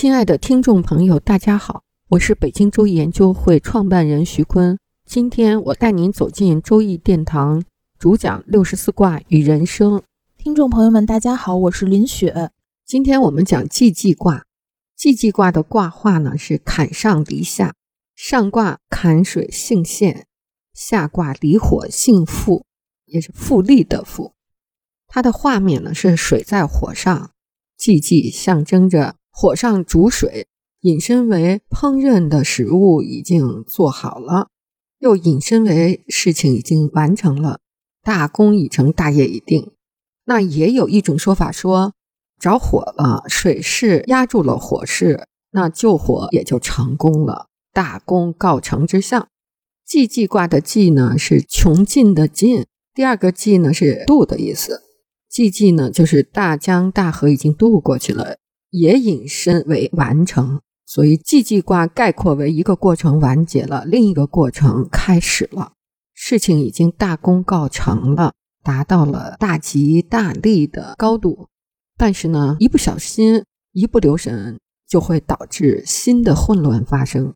亲爱的听众朋友，大家好，我是北京周易研究会创办人徐坤。今天我带您走进周易殿堂，主讲六十四卦与人生。听众朋友们，大家好，我是林雪。今天我们讲既济卦。既济卦的卦画呢是坎上离下，上卦坎水性陷，下卦离火性复，也是复利的复。它的画面呢是水在火上，既济象征着。火上煮水，引申为烹饪的食物已经做好了，又引申为事情已经完成了，大功已成，大业已定。那也有一种说法说，着火了，水势压住了火势，那救火也就成功了，大功告成之象。既济卦的济呢是穷尽的尽，第二个济呢是渡的意思，既济呢就是大江大河已经渡过去了。也引申为完成，所以既济卦概括为一个过程完结了，另一个过程开始了，事情已经大功告成了，达到了大吉大利的高度。但是呢，一不小心，一不留神，就会导致新的混乱发生。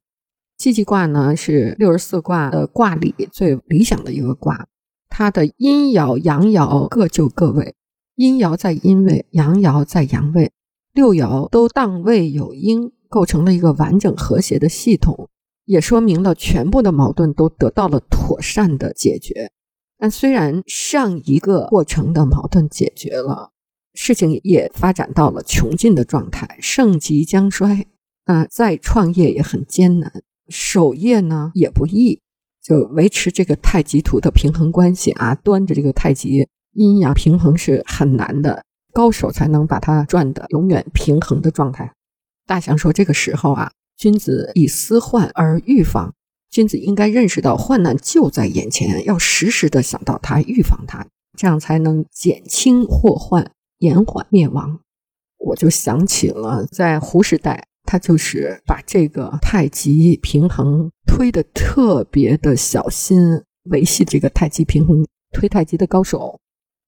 既济卦呢是六十四卦的卦里最理想的一个卦，它的阴爻阳爻各就各位，阴爻在阴位，阳爻在阳位。六爻都当位有应，构成了一个完整和谐的系统，也说明了全部的矛盾都得到了妥善的解决。但虽然上一个过程的矛盾解决了，事情也发展到了穷尽的状态，盛极将衰。那再创业也很艰难，守业呢也不易，就维持这个太极图的平衡关系啊，端着这个太极阴阳平衡是很难的。高手才能把它转的永远平衡的状态。大象说：“这个时候啊，君子以思患而预防。君子应该认识到患难就在眼前，要时时的想到它，预防它，这样才能减轻祸患，延缓灭亡。”我就想起了在胡时代，他就是把这个太极平衡推的特别的小心，维系这个太极平衡，推太极的高手，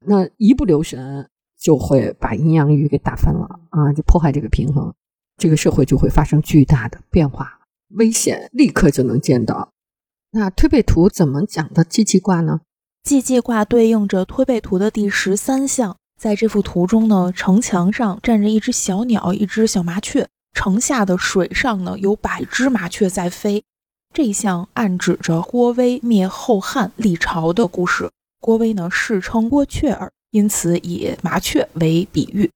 那一不留神。就会把阴阳鱼给打翻了啊！就破坏这个平衡，这个社会就会发生巨大的变化，危险立刻就能见到。那推背图怎么讲的既济卦呢？既济卦对应着推背图的第十三象，在这幅图中呢，城墙上站着一只小鸟，一只小麻雀；城下的水上呢，有百只麻雀在飞。这一项暗指着郭威灭后汉立朝的故事。郭威呢，世称郭雀儿。因此，以麻雀为比喻。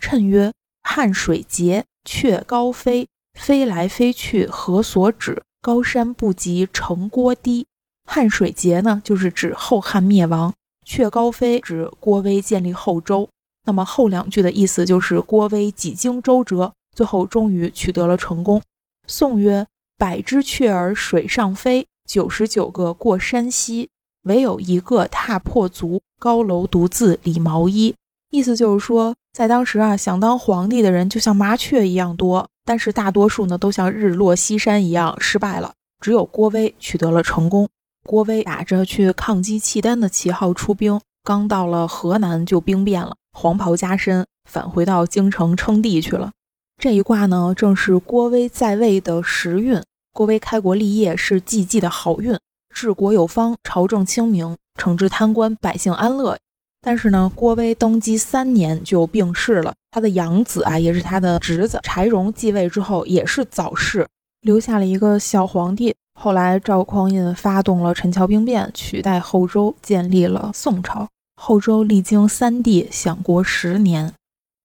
谶曰：“汉水竭，雀高飞，飞来飞去，何所止？高山不及城郭低。”汉水竭呢，就是指后汉灭亡；雀高飞指郭威建立后周。那么后两句的意思就是郭威几经周折，最后终于取得了成功。宋曰：“百只雀儿水上飞，九十九个过山溪。”唯有一个踏破足，高楼独自理毛衣。意思就是说，在当时啊，想当皇帝的人就像麻雀一样多，但是大多数呢，都像日落西山一样失败了。只有郭威取得了成功。郭威打着去抗击契丹的旗号出兵，刚到了河南就兵变了，黄袍加身，返回到京城称帝去了。这一卦呢，正是郭威在位的时运。郭威开国立业是季季的好运。治国有方，朝政清明，惩治贪官，百姓安乐。但是呢，郭威登基三年就病逝了。他的养子啊，也是他的侄子柴荣继位之后也是早逝，留下了一个小皇帝。后来赵匡胤发动了陈桥兵变，取代后周，建立了宋朝。后周历经三帝，享国十年。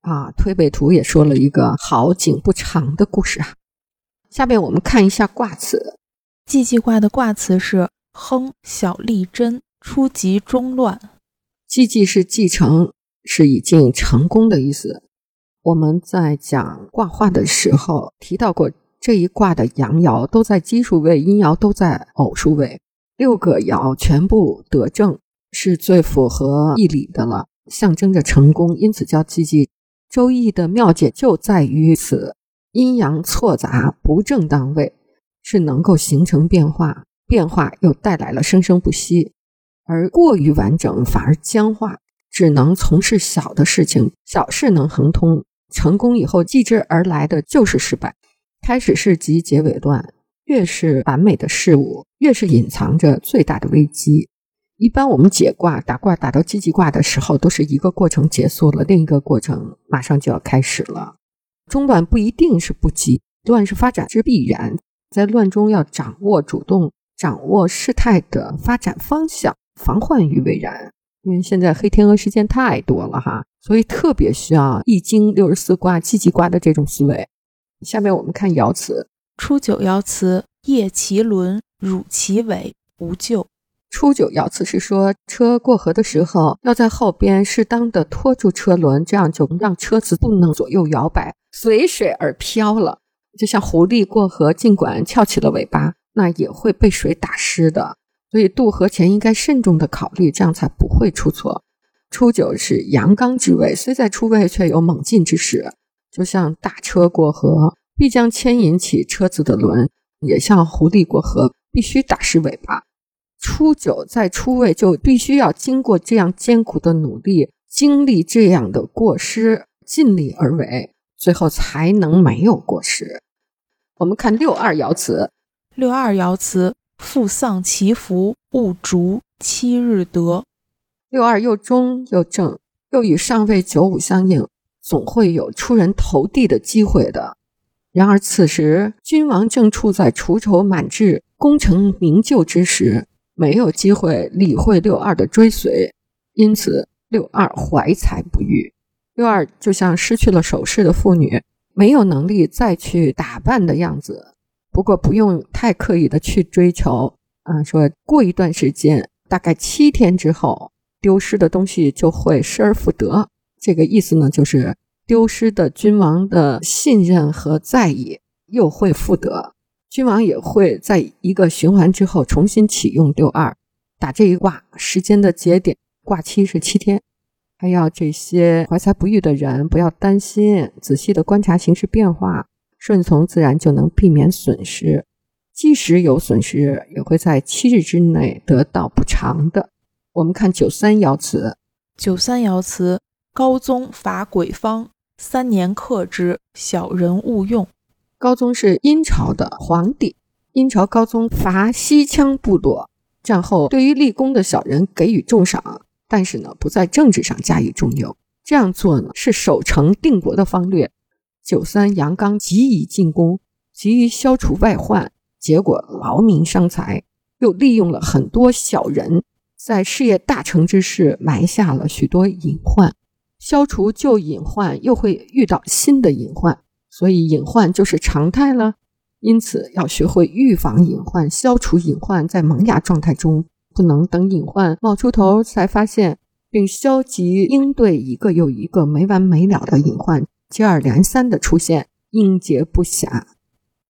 啊，推背图也说了一个好景不长的故事啊。下面我们看一下卦辞，既济卦的卦辞是。亨小利贞，初吉中乱。既济是继承，是已经成功的意思。我们在讲卦画的时候提到过，这一卦的阳爻都在奇数位，阴爻都在偶数位，六个爻全部得正，是最符合义理的了，象征着成功，因此叫积极。周易的妙解就在于此：阴阳错杂不正当位，是能够形成变化，变化又带来了生生不息；而过于完整反而僵化，只能从事小的事情，小事能亨通。成功以后，继之而来的就是失败。开始是集，结尾乱。越是完美的事物，越是隐藏着最大的危机。一般我们解卦、打卦打到积极卦的时候，都是一个过程结束了，另一个过程马上就要开始了。中乱不一定是不急，乱是发展之必然。在乱中要掌握主动，掌握事态的发展方向，防患于未然。因为现在黑天鹅事件太多了哈，所以特别需要《易经》六十四卦、积极卦的这种思维。下面我们看爻辞：初九爻辞，夜其轮，汝其尾，无咎。初九爻辞是说，车过河的时候，要在后边适当的拖住车轮，这样就让车子不能左右摇摆，随水而飘了。就像狐狸过河，尽管翘起了尾巴，那也会被水打湿的。所以渡河前应该慎重的考虑，这样才不会出错。初九是阳刚之位，虽在初位，却有猛进之势。就像大车过河，必将牵引起车子的轮；也像狐狸过河，必须打湿尾巴。初九在初位，就必须要经过这样艰苦的努力，经历这样的过失，尽力而为，最后才能没有过失。我们看六二爻辞，六二爻辞。父丧其福，勿逐七日得。六二又中又正，又与上位九五相应，总会有出人头地的机会的。然而此时君王正处在除愁满志、功成名就之时，没有机会理会六二的追随，因此六二怀才不遇。六二就像失去了首饰的妇女，没有能力再去打扮的样子。不过不用太刻意的去追求啊，说过一段时间，大概七天之后，丢失的东西就会失而复得。这个意思呢，就是丢失的君王的信任和在意又会复得，君王也会在一个循环之后重新启用六二打这一卦。时间的节点卦期是七天，还要这些怀才不遇的人不要担心，仔细的观察形势变化。顺从自然就能避免损失，即使有损失，也会在七日之内得到补偿的。我们看九三爻辞，九三爻辞：高宗伐鬼方，三年克之，小人勿用。高宗是殷朝的皇帝，殷朝高宗伐西羌部落，战后对于立功的小人给予重赏，但是呢，不在政治上加以重用。这样做呢，是守成定国的方略。九三阳刚急于进攻，急于消除外患，结果劳民伤财，又利用了很多小人，在事业大成之时埋下了许多隐患。消除旧隐患，又会遇到新的隐患，所以隐患就是常态了。因此，要学会预防隐患，消除隐患，在萌芽状态中，不能等隐患冒出头才发现，并消极应对一个又一个没完没了的隐患。接二连三的出现，应接不暇。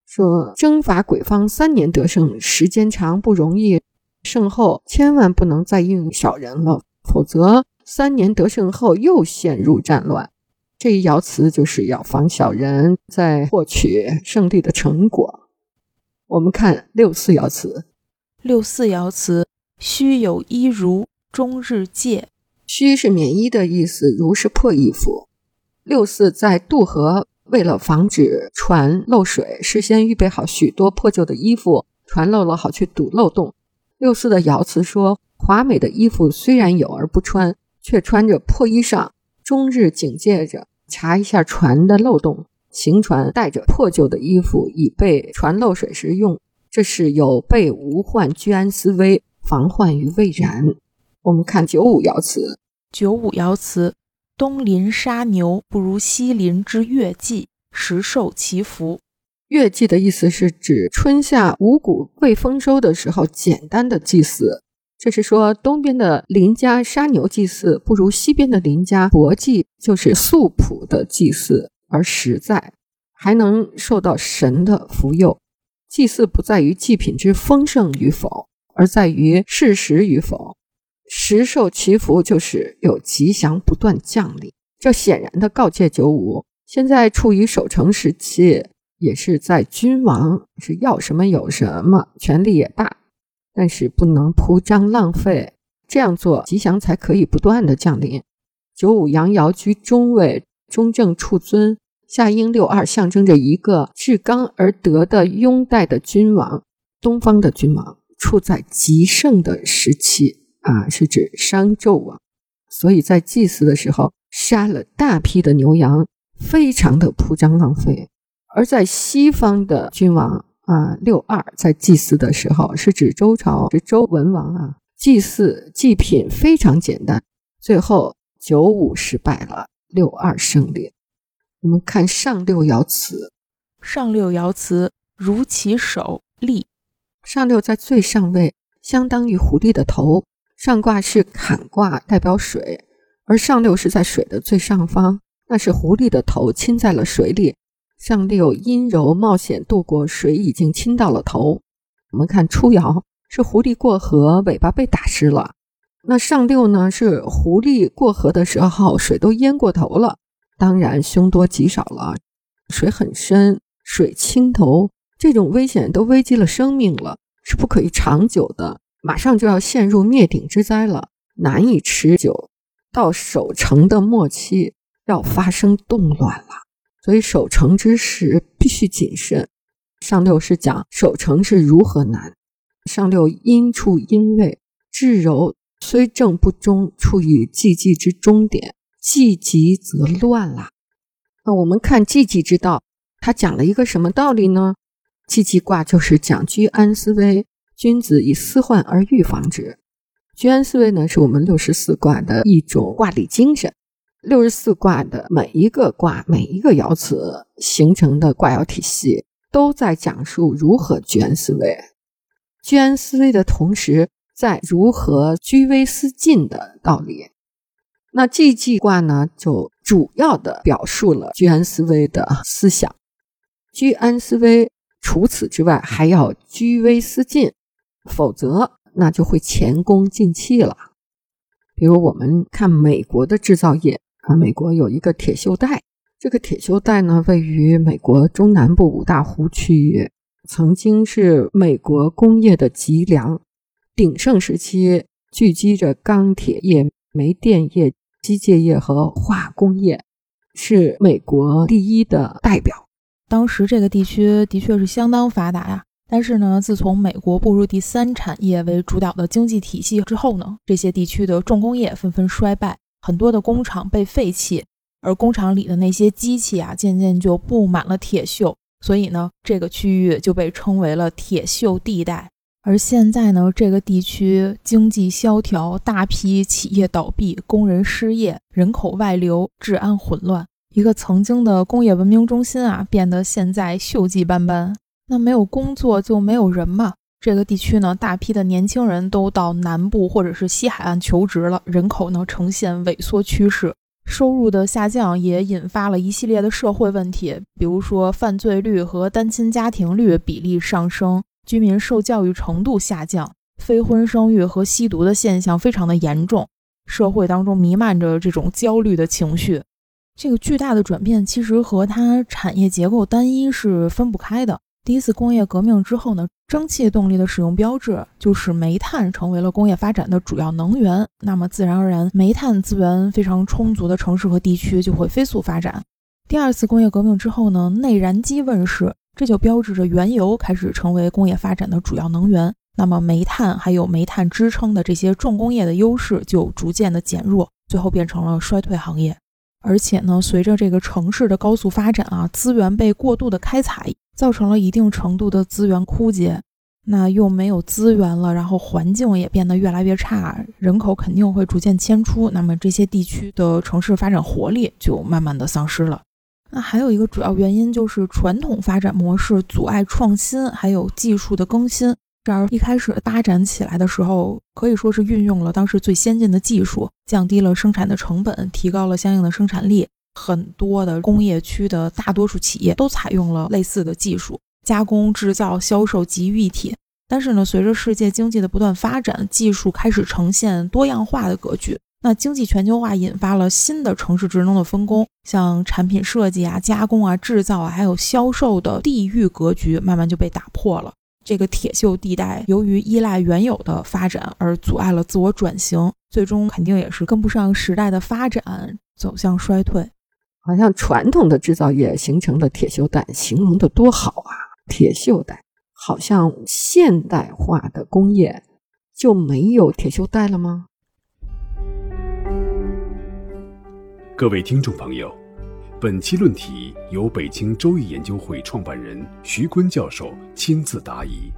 说征伐鬼方三年得胜，时间长不容易。胜后千万不能再用小人了，否则三年得胜后又陷入战乱。这一爻辞就是要防小人在获取胜利的成果。我们看六四爻辞，六四爻辞：虚有衣如，终日戒。虚是免衣的意思，如是破衣服。六四在渡河，为了防止船漏水，事先预备好许多破旧的衣服，船漏了好去堵漏洞。六四的爻辞说：华美的衣服虽然有而不穿，却穿着破衣裳，终日警戒着，查一下船的漏洞。行船带着破旧的衣服，以备船漏水时用，这是有备无患，居安思危，防患于未然。我们看九五爻辞，九五爻辞。东邻杀牛，不如西邻之月季，实受其福。月季的意思是指春夏五谷未丰收的时候，简单的祭祀。这是说东边的林家杀牛祭祀不如西边的林家薄祭，就是素朴的祭祀而实在，还能受到神的福佑。祭祀不在于祭品之丰盛与否，而在于事实与否。时受祈福，就是有吉祥不断降临。这显然的告诫九五，现在处于守成时期，也是在君王是要什么有什么，权力也大，但是不能铺张浪费，这样做吉祥才可以不断的降临。九五阳爻居中位，中正处尊。夏婴六二象征着一个至刚而德的拥戴的君王，东方的君王处在极盛的时期啊，是指商纣王，所以在祭祀的时候杀了大批的牛羊，非常的铺张浪费。而在西方的君王啊，六二在祭祀的时候是指周朝，是周文王啊，祭祀祭品非常简单，最后九五失败了，六二胜利。我们看上六爻辞，上六爻辞如其首立，上六在最上位，相当于狐狸的头。上卦是坎卦，代表水，而上六是在水的最上方，那是狐狸的头浸在了水里。上六阴柔冒险渡过水，已经侵到了头。我们看初爻是狐狸过河，尾巴被打湿了。那上六呢？是狐狸过河的时候，水都淹过头了。当然，凶多吉少了。水很深，水清头，这种危险都危及了生命了，是不可以长久的。马上就要陷入灭顶之灾了，难以持久。到守城的末期，要发生动乱了，所以守城之时必须谨慎。上六是讲守城是如何难。上六阴处阴位，至柔虽正不中，处于寂寂之中点。既急则乱了。那我们看寂寂之道，他讲了一个什么道理呢？寂寂卦就是讲居安思危，君子以思患而预防之。居安思危呢，是我们六十四卦的一种卦理精神。六十四卦的每一个卦、每一个爻辞形成的卦爻体系，都在讲述如何居安思危。居安思危的同时，在如何居危思进的道理。那寂寂卦呢，就主要的表述了居安思危的思想。居安思危，除此之外，还要居危思进，否则那就会前功尽弃了。比如我们看美国的制造业啊，美国有一个铁锈带，这个铁锈带呢，位于美国中南部五大湖区域，曾经是美国工业的脊梁，鼎盛时期聚集着钢铁业、煤电业。机械业和化工业是美国第一的代表。当时这个地区的确是相当发达呀。但是呢，自从美国步入第三产业为主导的经济体系之后呢，这些地区的重工业纷纷衰败，很多的工厂被废弃，而工厂里的那些机器啊，渐渐就布满了铁锈，所以呢，这个区域就被称为了铁锈地带。而现在呢，这个地区经济萧条，大批企业倒闭，工人失业，人口外流，治安混乱。一个曾经的工业文明中心啊，变得现在锈迹斑斑。那没有工作就没有人嘛。这个地区呢，大批的年轻人都到南部或者是西海岸求职了，人口呢呈现萎缩趋势，收入的下降也引发了一系列的社会问题，比如说犯罪率和单亲家庭率比例上升。居民受教育程度下降，非婚生育和吸毒的现象非常的严重，社会当中弥漫着这种焦虑的情绪。这个巨大的转变其实和它产业结构单一是分不开的。第一次工业革命之后呢，蒸汽动力的使用标志就是煤炭成为了工业发展的主要能源。那么自然而然，煤炭资源非常充足的城市和地区就会飞速发展。第二次工业革命之后呢，内燃机问世。这就标志着原油开始成为工业发展的主要能源，那么煤炭还有煤炭支撑的这些重工业的优势就逐渐的减弱，最后变成了衰退行业。而且呢，随着这个城市的高速发展啊，资源被过度的开采，造成了一定程度的资源枯竭。那又没有资源了，然后环境也变得越来越差，人口肯定会逐渐迁出，那么这些地区的城市发展活力就慢慢的丧失了。那还有一个主要原因就是传统发展模式阻碍创新，还有技术的更新。这儿一开始发展起来的时候，可以说是运用了当时最先进的技术，降低了生产的成本，提高了相应的生产力。很多的工业区的大多数企业都采用了类似的技术，加工、制造、销售集于一体。但是呢，随着世界经济的不断发展，技术开始呈现多样化的格局。那经济全球化引发了新的城市职能的分工，像产品设计啊、加工啊、制造啊，还有销售的地域格局慢慢就被打破了。这个铁锈地带由于依赖原有的发展而阻碍了自我转型，最终肯定也是跟不上时代的发展，走向衰退。好像传统的制造业形成的铁锈带，形容的多好啊！铁锈带，好像现代化的工业就没有铁锈带了吗？各位听众朋友，本期论题由北京周易研究会创办人徐坤教授亲自答疑。